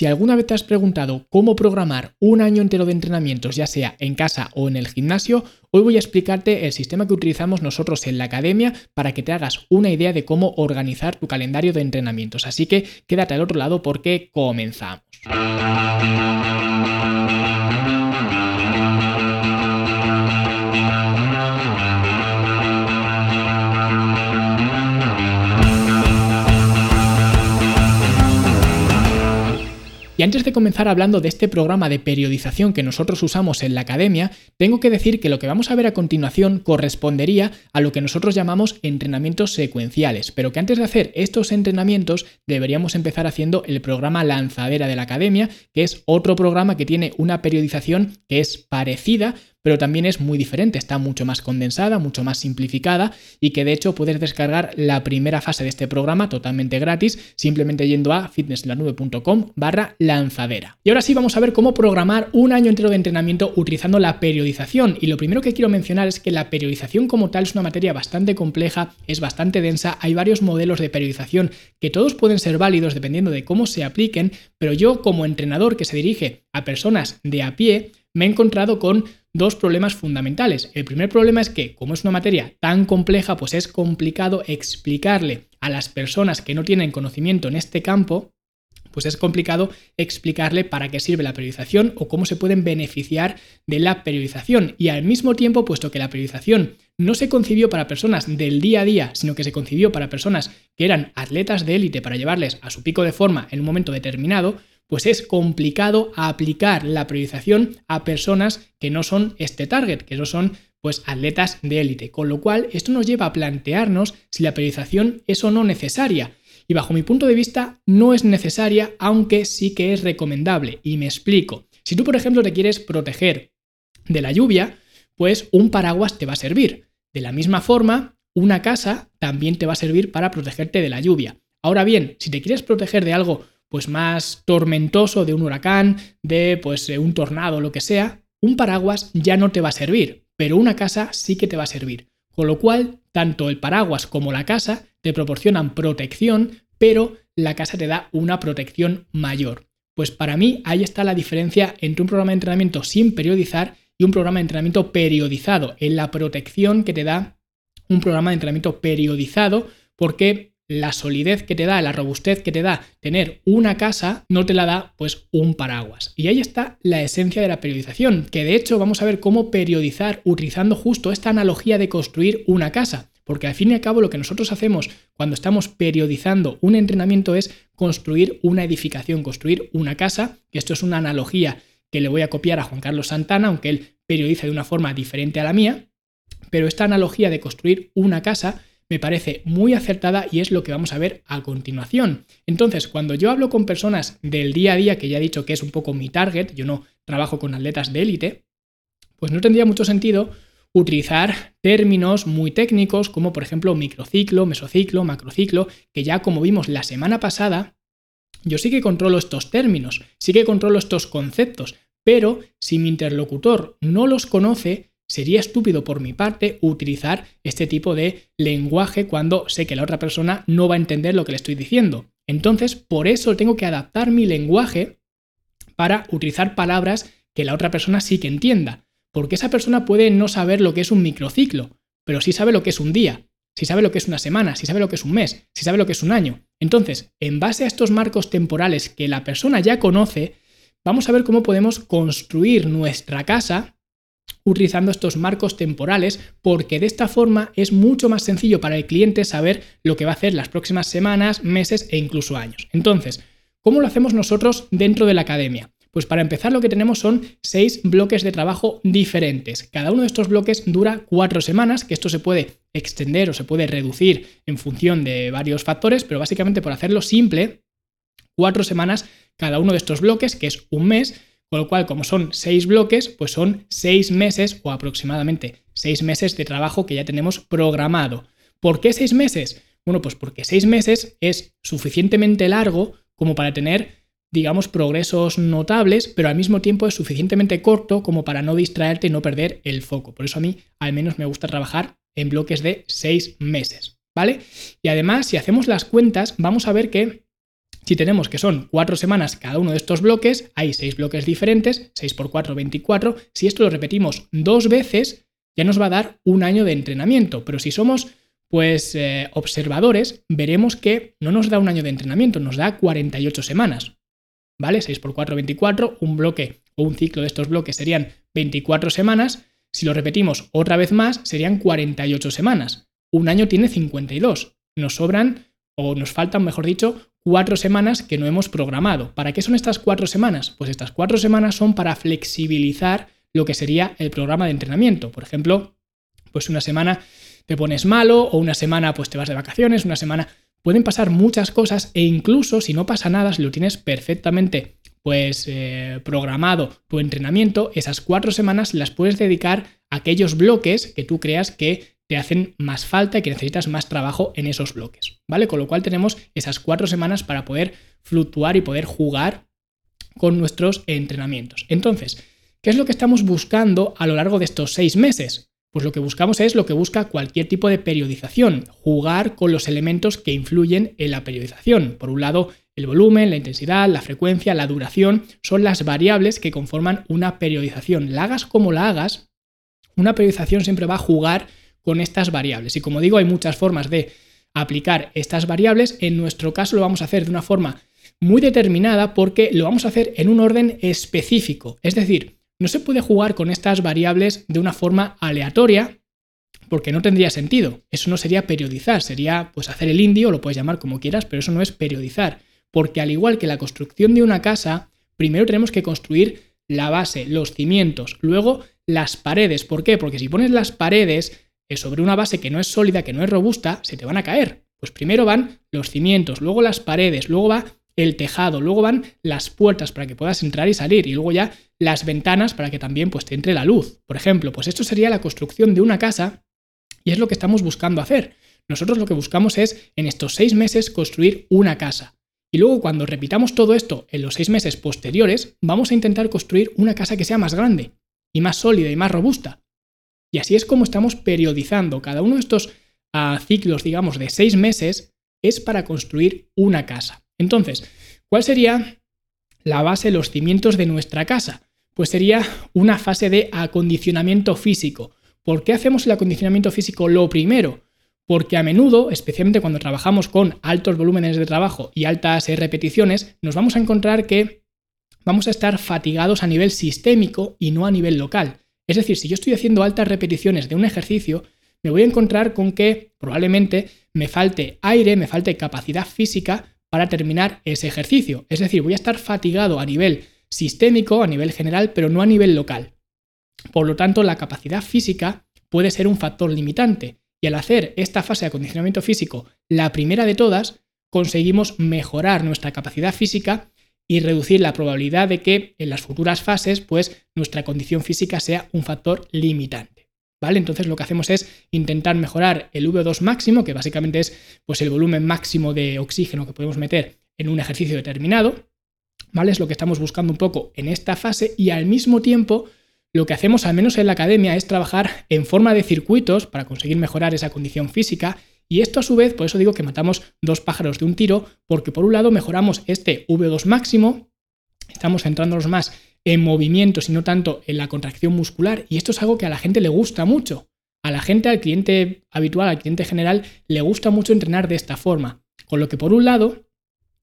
Si alguna vez te has preguntado cómo programar un año entero de entrenamientos, ya sea en casa o en el gimnasio, hoy voy a explicarte el sistema que utilizamos nosotros en la academia para que te hagas una idea de cómo organizar tu calendario de entrenamientos. Así que quédate al otro lado porque comenzamos. Y antes de comenzar hablando de este programa de periodización que nosotros usamos en la academia, tengo que decir que lo que vamos a ver a continuación correspondería a lo que nosotros llamamos entrenamientos secuenciales, pero que antes de hacer estos entrenamientos deberíamos empezar haciendo el programa lanzadera de la academia, que es otro programa que tiene una periodización que es parecida, pero también es muy diferente, está mucho más condensada, mucho más simplificada y que de hecho puedes descargar la primera fase de este programa totalmente gratis simplemente yendo a fitnesslanube.com barra lanzadera. Y ahora sí vamos a ver cómo programar un año entero de entrenamiento utilizando la periodización y lo primero que quiero mencionar es que la periodización como tal es una materia bastante compleja, es bastante densa, hay varios modelos de periodización que todos pueden ser válidos dependiendo de cómo se apliquen, pero yo como entrenador que se dirige a personas de a pie, me he encontrado con dos problemas fundamentales. El primer problema es que, como es una materia tan compleja, pues es complicado explicarle a las personas que no tienen conocimiento en este campo, pues es complicado explicarle para qué sirve la periodización o cómo se pueden beneficiar de la periodización. Y al mismo tiempo, puesto que la periodización no se concibió para personas del día a día, sino que se concibió para personas que eran atletas de élite para llevarles a su pico de forma en un momento determinado, pues es complicado aplicar la priorización a personas que no son este target, que no son pues atletas de élite. Con lo cual, esto nos lleva a plantearnos si la priorización es o no necesaria. Y bajo mi punto de vista, no es necesaria, aunque sí que es recomendable. Y me explico. Si tú, por ejemplo, te quieres proteger de la lluvia, pues un paraguas te va a servir. De la misma forma, una casa también te va a servir para protegerte de la lluvia. Ahora bien, si te quieres proteger de algo pues más tormentoso de un huracán, de pues un tornado, lo que sea, un paraguas ya no te va a servir, pero una casa sí que te va a servir. Con lo cual, tanto el paraguas como la casa te proporcionan protección, pero la casa te da una protección mayor. Pues para mí ahí está la diferencia entre un programa de entrenamiento sin periodizar y un programa de entrenamiento periodizado, en la protección que te da un programa de entrenamiento periodizado, porque la solidez que te da, la robustez que te da tener una casa, no te la da pues un paraguas. Y ahí está la esencia de la periodización, que de hecho vamos a ver cómo periodizar utilizando justo esta analogía de construir una casa. Porque al fin y al cabo lo que nosotros hacemos cuando estamos periodizando un entrenamiento es construir una edificación, construir una casa, esto es una analogía que le voy a copiar a Juan Carlos Santana, aunque él periodiza de una forma diferente a la mía, pero esta analogía de construir una casa me parece muy acertada y es lo que vamos a ver a continuación. Entonces, cuando yo hablo con personas del día a día, que ya he dicho que es un poco mi target, yo no trabajo con atletas de élite, pues no tendría mucho sentido utilizar términos muy técnicos como por ejemplo microciclo, mesociclo, macrociclo, que ya como vimos la semana pasada, yo sí que controlo estos términos, sí que controlo estos conceptos, pero si mi interlocutor no los conoce, sería estúpido por mi parte utilizar este tipo de lenguaje cuando sé que la otra persona no va a entender lo que le estoy diciendo. Entonces, por eso tengo que adaptar mi lenguaje para utilizar palabras que la otra persona sí que entienda. Porque esa persona puede no saber lo que es un microciclo, pero sí sabe lo que es un día, sí sabe lo que es una semana, sí sabe lo que es un mes, sí sabe lo que es un año. Entonces, en base a estos marcos temporales que la persona ya conoce, vamos a ver cómo podemos construir nuestra casa utilizando estos marcos temporales porque de esta forma es mucho más sencillo para el cliente saber lo que va a hacer las próximas semanas, meses e incluso años. Entonces, ¿cómo lo hacemos nosotros dentro de la academia? Pues para empezar lo que tenemos son seis bloques de trabajo diferentes. Cada uno de estos bloques dura cuatro semanas, que esto se puede extender o se puede reducir en función de varios factores, pero básicamente por hacerlo simple, cuatro semanas cada uno de estos bloques, que es un mes, con lo cual, como son seis bloques, pues son seis meses o aproximadamente seis meses de trabajo que ya tenemos programado. ¿Por qué seis meses? Bueno, pues porque seis meses es suficientemente largo como para tener, digamos, progresos notables, pero al mismo tiempo es suficientemente corto como para no distraerte y no perder el foco. Por eso a mí al menos me gusta trabajar en bloques de seis meses, ¿vale? Y además, si hacemos las cuentas, vamos a ver que Si tenemos que son cuatro semanas cada uno de estos bloques, hay seis bloques diferentes, 6 por 4, 24. Si esto lo repetimos dos veces, ya nos va a dar un año de entrenamiento. Pero si somos pues eh, observadores, veremos que no nos da un año de entrenamiento, nos da 48 semanas. ¿Vale? 6 por 4, 24, un bloque o un ciclo de estos bloques serían 24 semanas. Si lo repetimos otra vez más, serían 48 semanas. Un año tiene 52. Nos sobran, o nos faltan, mejor dicho, cuatro semanas que no hemos programado. ¿Para qué son estas cuatro semanas? Pues estas cuatro semanas son para flexibilizar lo que sería el programa de entrenamiento. Por ejemplo, pues una semana te pones malo o una semana pues te vas de vacaciones, una semana pueden pasar muchas cosas e incluso si no pasa nada, si lo tienes perfectamente pues eh, programado tu entrenamiento, esas cuatro semanas las puedes dedicar a aquellos bloques que tú creas que te hacen más falta y que necesitas más trabajo en esos bloques, ¿vale? Con lo cual tenemos esas cuatro semanas para poder fluctuar y poder jugar con nuestros entrenamientos. Entonces, ¿qué es lo que estamos buscando a lo largo de estos seis meses? Pues lo que buscamos es lo que busca cualquier tipo de periodización, jugar con los elementos que influyen en la periodización. Por un lado, el volumen, la intensidad, la frecuencia, la duración, son las variables que conforman una periodización. La hagas como la hagas, una periodización siempre va a jugar con estas variables. Y como digo, hay muchas formas de aplicar estas variables. En nuestro caso lo vamos a hacer de una forma muy determinada porque lo vamos a hacer en un orden específico. Es decir, no se puede jugar con estas variables de una forma aleatoria porque no tendría sentido. Eso no sería periodizar, sería pues hacer el indio, lo puedes llamar como quieras, pero eso no es periodizar. Porque al igual que la construcción de una casa, primero tenemos que construir la base, los cimientos, luego las paredes. ¿Por qué? Porque si pones las paredes sobre una base que no es sólida, que no es robusta, se te van a caer. Pues primero van los cimientos, luego las paredes, luego va el tejado, luego van las puertas para que puedas entrar y salir y luego ya las ventanas para que también pues te entre la luz. Por ejemplo, pues esto sería la construcción de una casa y es lo que estamos buscando hacer. Nosotros lo que buscamos es en estos seis meses construir una casa. Y luego cuando repitamos todo esto en los seis meses posteriores, vamos a intentar construir una casa que sea más grande y más sólida y más robusta. Y así es como estamos periodizando. Cada uno de estos ah, ciclos, digamos, de seis meses es para construir una casa. Entonces, ¿cuál sería la base, los cimientos de nuestra casa? Pues sería una fase de acondicionamiento físico. ¿Por qué hacemos el acondicionamiento físico lo primero? Porque a menudo, especialmente cuando trabajamos con altos volúmenes de trabajo y altas repeticiones, nos vamos a encontrar que vamos a estar fatigados a nivel sistémico y no a nivel local. Es decir, si yo estoy haciendo altas repeticiones de un ejercicio, me voy a encontrar con que probablemente me falte aire, me falte capacidad física para terminar ese ejercicio. Es decir, voy a estar fatigado a nivel sistémico, a nivel general, pero no a nivel local. Por lo tanto, la capacidad física puede ser un factor limitante. Y al hacer esta fase de acondicionamiento físico la primera de todas, conseguimos mejorar nuestra capacidad física y reducir la probabilidad de que en las futuras fases pues nuestra condición física sea un factor limitante. ¿Vale? Entonces lo que hacemos es intentar mejorar el VO2 máximo, que básicamente es pues el volumen máximo de oxígeno que podemos meter en un ejercicio determinado, ¿vale? Es lo que estamos buscando un poco en esta fase y al mismo tiempo lo que hacemos al menos en la academia es trabajar en forma de circuitos para conseguir mejorar esa condición física y esto a su vez, por eso digo que matamos dos pájaros de un tiro, porque por un lado mejoramos este V2 máximo, estamos centrándonos más en movimientos y no tanto en la contracción muscular, y esto es algo que a la gente le gusta mucho. A la gente, al cliente habitual, al cliente general, le gusta mucho entrenar de esta forma. Con lo que por un lado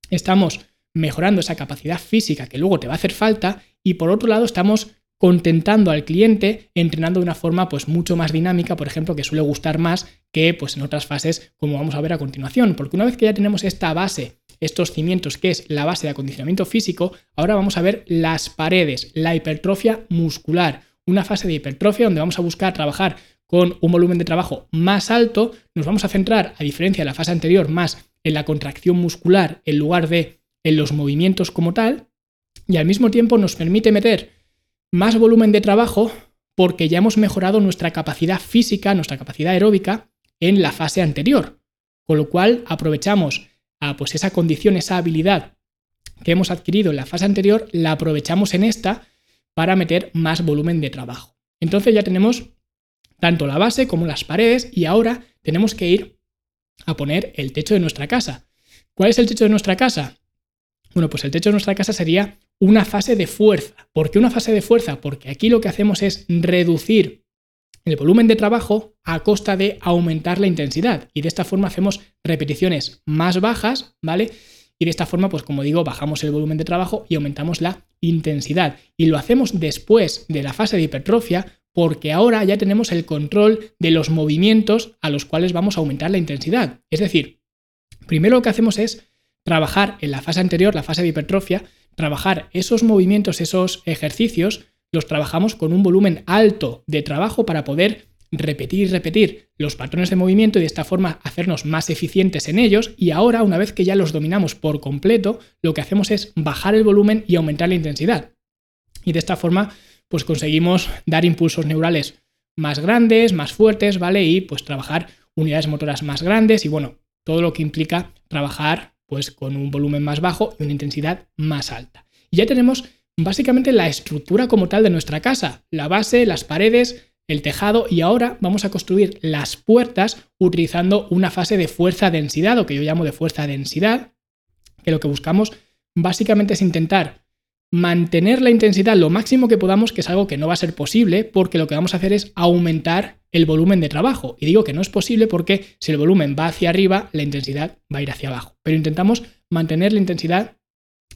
estamos mejorando esa capacidad física que luego te va a hacer falta y por otro lado estamos contentando al cliente, entrenando de una forma pues mucho más dinámica, por ejemplo, que suele gustar más que pues en otras fases como vamos a ver a continuación, porque una vez que ya tenemos esta base, estos cimientos que es la base de acondicionamiento físico, ahora vamos a ver las paredes, la hipertrofia muscular, una fase de hipertrofia donde vamos a buscar trabajar con un volumen de trabajo más alto, nos vamos a centrar, a diferencia de la fase anterior, más en la contracción muscular en lugar de en los movimientos como tal, y al mismo tiempo nos permite meter más volumen de trabajo porque ya hemos mejorado nuestra capacidad física, nuestra capacidad aeróbica en la fase anterior. Con lo cual aprovechamos a, pues esa condición, esa habilidad que hemos adquirido en la fase anterior, la aprovechamos en esta para meter más volumen de trabajo. Entonces ya tenemos tanto la base como las paredes y ahora tenemos que ir a poner el techo de nuestra casa. ¿Cuál es el techo de nuestra casa? Bueno, pues el techo de nuestra casa sería una fase de fuerza. ¿Por qué una fase de fuerza? Porque aquí lo que hacemos es reducir el volumen de trabajo a costa de aumentar la intensidad. Y de esta forma hacemos repeticiones más bajas, ¿vale? Y de esta forma, pues como digo, bajamos el volumen de trabajo y aumentamos la intensidad. Y lo hacemos después de la fase de hipertrofia porque ahora ya tenemos el control de los movimientos a los cuales vamos a aumentar la intensidad. Es decir, primero lo que hacemos es trabajar en la fase anterior, la fase de hipertrofia, trabajar esos movimientos, esos ejercicios, los trabajamos con un volumen alto de trabajo para poder repetir y repetir los patrones de movimiento y de esta forma hacernos más eficientes en ellos y ahora una vez que ya los dominamos por completo lo que hacemos es bajar el volumen y aumentar la intensidad y de esta forma pues conseguimos dar impulsos neurales más grandes, más fuertes, ¿vale? Y pues trabajar unidades motoras más grandes y bueno, todo lo que implica trabajar pues con un volumen más bajo y una intensidad más alta. Y ya tenemos básicamente la estructura como tal de nuestra casa, la base, las paredes, el tejado y ahora vamos a construir las puertas utilizando una fase de fuerza-densidad o que yo llamo de fuerza-densidad, que lo que buscamos básicamente es intentar mantener la intensidad lo máximo que podamos, que es algo que no va a ser posible porque lo que vamos a hacer es aumentar el volumen de trabajo. Y digo que no es posible porque si el volumen va hacia arriba, la intensidad va a ir hacia abajo. Pero intentamos mantener la intensidad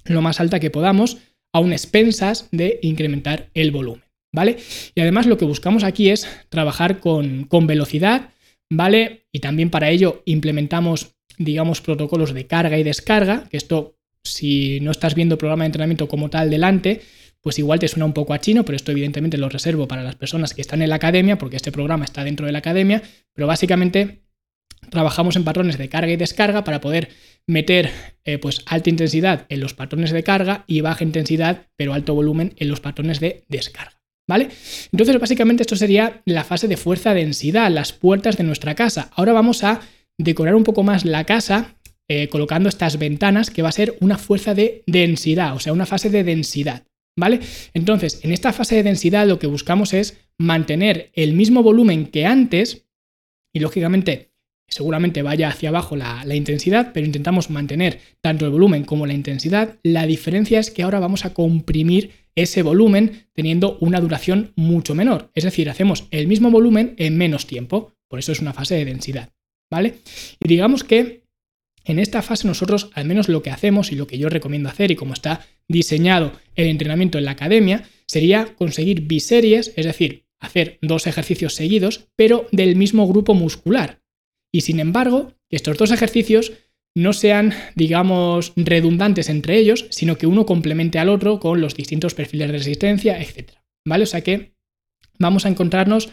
lo más alta que podamos, aun expensas de incrementar el volumen. ¿vale? Y además lo que buscamos aquí es trabajar con, con velocidad, ¿vale? Y también para ello implementamos, digamos, protocolos de carga y descarga, que esto, si no estás viendo programa de entrenamiento como tal delante, pues igual te suena un poco a chino, pero esto evidentemente lo reservo para las personas que están en la academia, porque este programa está dentro de la academia, pero básicamente trabajamos en patrones de carga y descarga para poder meter eh, pues alta intensidad en los patrones de carga y baja intensidad pero alto volumen en los patrones de descarga. ¿Vale? Entonces, básicamente esto sería la fase de fuerza-densidad, las puertas de nuestra casa. Ahora vamos a decorar un poco más la casa eh, colocando estas ventanas, que va a ser una fuerza de densidad, o sea, una fase de densidad. ¿Vale? Entonces, en esta fase de densidad lo que buscamos es mantener el mismo volumen que antes, y lógicamente seguramente vaya hacia abajo la, intensidad, pero intentamos mantener tanto el volumen como la intensidad. La diferencia es que ahora vamos a comprimir ese volumen teniendo una duración mucho menor. Es decir, hacemos el mismo volumen en menos tiempo. Por eso es una fase de densidad. ¿Vale? Y digamos que en esta fase nosotros, al menos lo que hacemos y lo que yo recomiendo hacer y como está diseñado el entrenamiento en la academia, sería conseguir biseries, es decir, hacer dos ejercicios seguidos, pero del mismo grupo muscular. Y sin embargo, estos dos ejercicios no sean, digamos, redundantes entre ellos, sino que uno complemente al otro con los distintos perfiles de resistencia, etc. ¿Vale? O sea que vamos a encontrarnos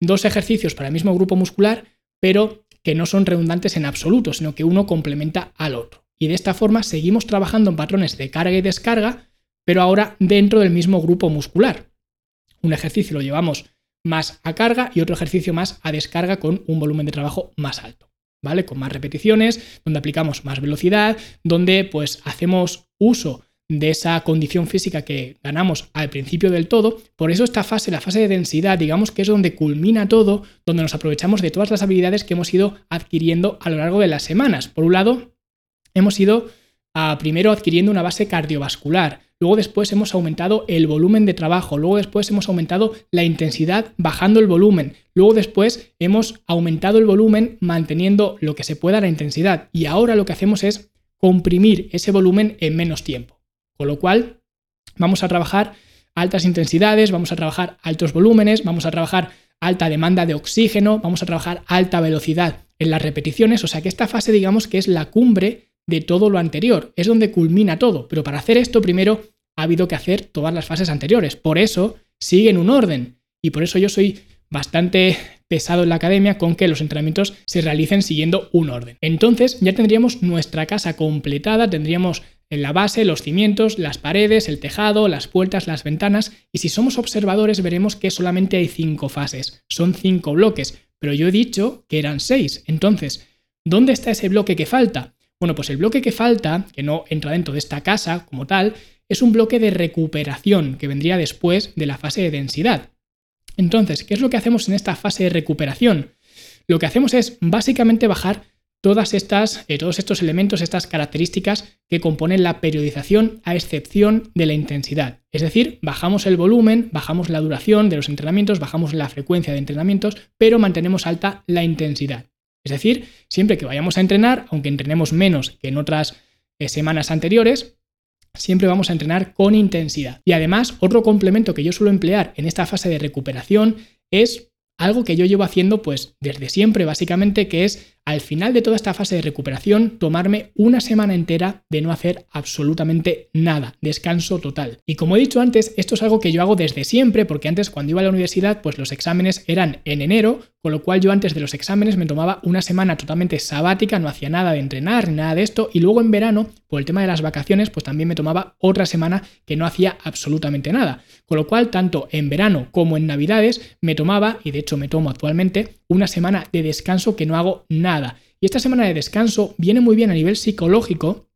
dos ejercicios para el mismo grupo muscular, pero que no son redundantes en absoluto, sino que uno complementa al otro. Y de esta forma seguimos trabajando en patrones de carga y descarga, pero ahora dentro del mismo grupo muscular. Un ejercicio lo llevamos más a carga y otro ejercicio más a descarga con un volumen de trabajo más alto. ¿vale? Con más repeticiones, donde aplicamos más velocidad, donde pues hacemos uso de esa condición física que ganamos al principio del todo. Por eso esta fase, la fase de densidad, digamos que es donde culmina todo, donde nos aprovechamos de todas las habilidades que hemos ido adquiriendo a lo largo de las semanas. Por un lado, hemos ido a, primero adquiriendo una base cardiovascular, Luego después hemos aumentado el volumen de trabajo, luego después hemos aumentado la intensidad bajando el volumen, luego después hemos aumentado el volumen manteniendo lo que se pueda la intensidad y ahora lo que hacemos es comprimir ese volumen en menos tiempo. Con lo cual vamos a trabajar altas intensidades, vamos a trabajar altos volúmenes, vamos a trabajar alta demanda de oxígeno, vamos a trabajar alta velocidad en las repeticiones, o sea que esta fase digamos que es la cumbre de todo lo anterior, es donde culmina todo, pero para hacer esto primero ha habido que hacer todas las fases anteriores. Por eso siguen un orden. Y por eso yo soy bastante pesado en la academia con que los entrenamientos se realicen siguiendo un orden. Entonces ya tendríamos nuestra casa completada, tendríamos en la base los cimientos, las paredes, el tejado, las puertas, las ventanas, y si somos observadores veremos que solamente hay cinco fases, son cinco bloques, pero yo he dicho que eran seis. Entonces, ¿dónde está ese bloque que falta? Bueno, pues el bloque que falta, que no entra dentro de esta casa como tal, es un bloque de recuperación que vendría después de la fase de densidad. Entonces, ¿qué es lo que hacemos en esta fase de recuperación? Lo que hacemos es básicamente bajar todas estas, eh, todos estos elementos, estas características que componen la periodización a excepción de la intensidad. Es decir, bajamos el volumen, bajamos la duración de los entrenamientos, bajamos la frecuencia de entrenamientos, pero mantenemos alta la intensidad. Es decir, siempre que vayamos a entrenar, aunque entrenemos menos que en otras eh, semanas anteriores, siempre vamos a entrenar con intensidad. Y además, otro complemento que yo suelo emplear en esta fase de recuperación es algo que yo llevo haciendo pues desde siempre básicamente, que es al final de toda esta fase de recuperación tomarme una semana entera de no hacer absolutamente nada, descanso total. Y como he dicho antes, esto es algo que yo hago desde siempre, porque antes cuando iba a la universidad pues los exámenes eran en enero, con lo cual yo antes de los exámenes me tomaba una semana totalmente sabática, no hacía nada de entrenar, nada de esto, y luego en verano, por el tema de las vacaciones, pues también me tomaba otra semana que no hacía absolutamente nada. Con lo cual, tanto en verano como en navidades, me tomaba, y de hecho me tomo actualmente, una semana de descanso que no hago nada. Y esta semana de descanso viene muy bien a nivel psicológico,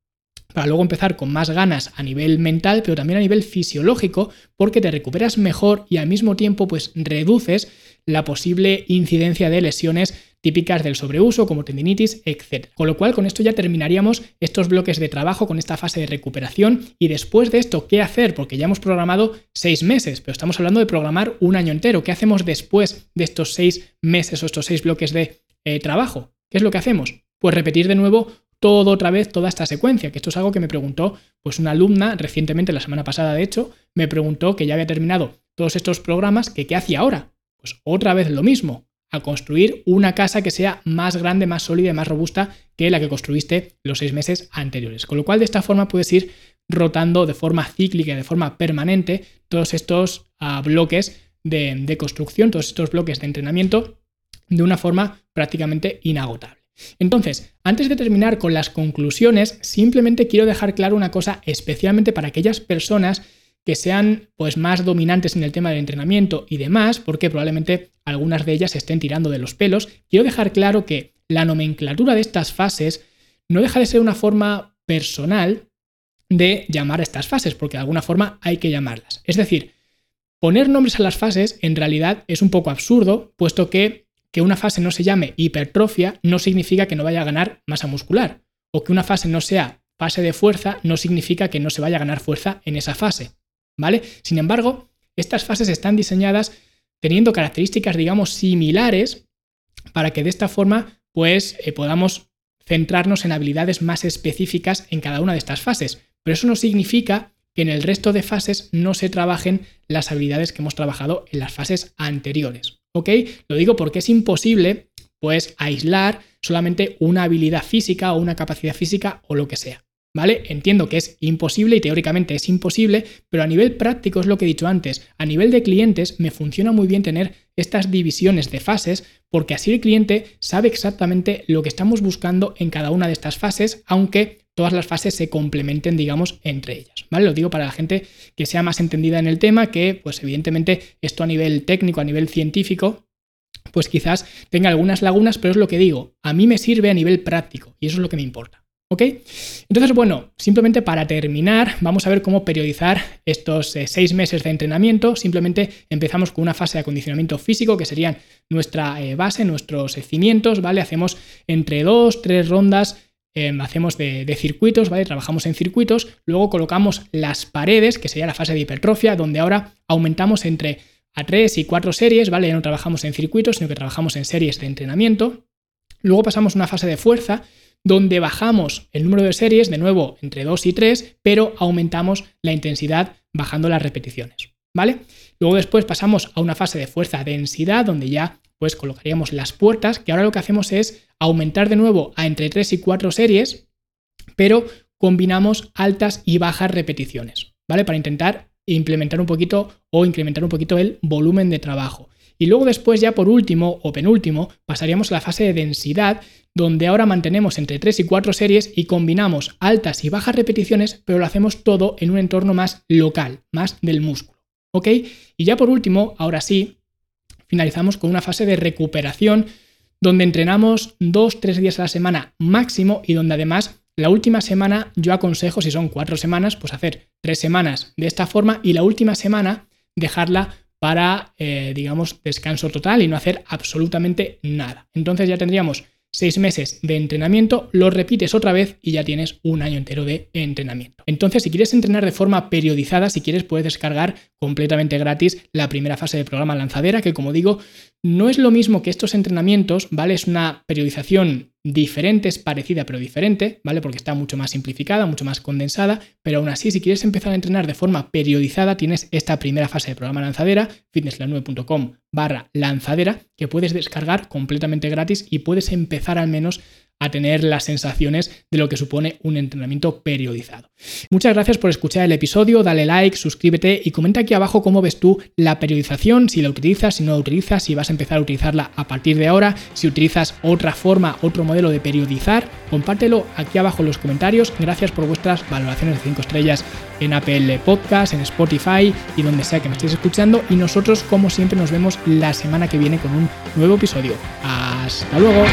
para luego empezar con más ganas a nivel mental, pero también a nivel fisiológico, porque te recuperas mejor y al mismo tiempo pues reduces la posible incidencia de lesiones típicas del sobreuso, como tendinitis, etc. Con lo cual, con esto ya terminaríamos estos bloques de trabajo con esta fase de recuperación. Y después de esto, ¿qué hacer? Porque ya hemos programado seis meses, pero estamos hablando de programar un año entero. ¿Qué hacemos después de estos seis meses o estos seis bloques de eh, trabajo? ¿Qué es lo que hacemos? Pues repetir de nuevo todo otra vez toda esta secuencia, que esto es algo que me preguntó pues una alumna recientemente, la semana pasada de hecho, me preguntó que ya había terminado todos estos programas, que qué hacía ahora. Pues otra vez lo mismo, a construir una casa que sea más grande, más sólida y más robusta que la que construiste los seis meses anteriores. Con lo cual, de esta forma puedes ir rotando de forma cíclica de forma permanente todos estos ah, bloques de, de construcción, todos estos bloques de entrenamiento de una forma prácticamente inagotable. Entonces, antes de terminar con las conclusiones, simplemente quiero dejar claro una cosa, especialmente para aquellas personas que sean pues más dominantes en el tema del entrenamiento y demás, porque probablemente algunas de ellas estén tirando de los pelos, quiero dejar claro que la nomenclatura de estas fases no deja de ser una forma personal de llamar a estas fases, porque de alguna forma hay que llamarlas. Es decir, poner nombres a las fases en realidad es un poco absurdo, puesto que que una fase no se llame hipertrofia no significa que no vaya a ganar masa muscular, o que una fase no sea fase de fuerza no significa que no se vaya a ganar fuerza en esa fase. ¿Vale? Sin embargo, estas fases están diseñadas teniendo características, digamos, similares para que de esta forma, pues, eh, podamos centrarnos en habilidades más específicas en cada una de estas fases. Pero eso no significa que en el resto de fases no se trabajen las habilidades que hemos trabajado en las fases anteriores. ¿Ok? Lo digo porque es imposible, pues, aislar solamente una habilidad física o una capacidad física o lo que sea. ¿Vale? Entiendo que es imposible y teóricamente es imposible, pero a nivel práctico es lo que he dicho antes. A nivel de clientes me funciona muy bien tener estas divisiones de fases porque así el cliente sabe exactamente lo que estamos buscando en cada una de estas fases, aunque todas las fases se complementen, digamos, entre ellas. Lo digo para la gente que sea más entendida en el tema, que pues evidentemente esto a nivel técnico, a nivel científico, pues quizás tenga algunas lagunas, pero es lo que digo, a mí me sirve a nivel práctico y eso es lo que me importa. ¿Ok? Entonces, bueno, simplemente para terminar, vamos a ver cómo periodizar estos eh, seis meses de entrenamiento. Simplemente empezamos con una fase de acondicionamiento físico, que serían nuestra eh, base, nuestros cimientos, ¿vale? Hacemos entre dos, tres rondas em, hacemos de, de, circuitos, ¿vale? Trabajamos en circuitos, luego colocamos las paredes, que sería la fase de hipertrofia, donde ahora aumentamos entre a tres y cuatro series, ¿vale? Ya no trabajamos en circuitos, sino que trabajamos en series de entrenamiento. Luego pasamos a una fase de fuerza, donde bajamos el número de series, de nuevo entre 2 y 3, pero aumentamos la intensidad bajando las repeticiones. ¿Vale? Luego después pasamos a una fase de fuerza-densidad, donde ya pues colocaríamos las puertas, que ahora lo que hacemos es aumentar de nuevo a entre 3 y 4 series, pero combinamos altas y bajas repeticiones, ¿vale? Para intentar implementar un poquito o incrementar un poquito el volumen de trabajo. Y luego después ya por último o penúltimo pasaríamos a la fase de densidad, donde ahora mantenemos entre 3 y 4 series y combinamos altas y bajas repeticiones, pero lo hacemos todo en un entorno más local, más del músculo. ¿Ok? Y ya por último, ahora sí, finalizamos con una fase de recuperación donde entrenamos 2-3 días a la semana máximo y donde además la última semana yo aconsejo, si son 4 semanas, pues hacer 3 semanas de esta forma y la última semana dejarla para, eh, digamos, descanso total y no hacer absolutamente nada. Entonces ya tendríamos seis meses de entrenamiento, lo repites otra vez y ya tienes un año entero de entrenamiento. Entonces, si quieres entrenar de forma periodizada, si quieres, puedes descargar completamente gratis la primera fase del programa Lanzadera, que como digo, no es lo mismo que estos entrenamientos, ¿vale? Es una periodización diferente, es parecida pero diferente, ¿vale? Porque está mucho más simplificada, mucho más condensada, pero aún así, si quieres empezar a entrenar de forma periodizada, tienes esta primera fase del programa Lanzadera, fitnessla9.com barra lanzadera, que puedes descargar completamente gratis y puedes empezar al menos a tener las sensaciones de lo que supone un entrenamiento periodizado. Muchas gracias por escuchar el episodio, dale like, suscríbete y comenta aquí abajo cómo ves tú la periodización, si la utilizas, si no la utilizas, si vas a empezar a utilizarla a partir de ahora, si utilizas otra forma, otro modelo de periodizar, compártelo aquí abajo en los comentarios. Gracias por vuestras valoraciones de 5 estrellas en Apple Podcast, en Spotify y donde sea que me estéis escuchando y nosotros como siempre nos vemos la semana que viene con un nuevo episodio. Hasta luego.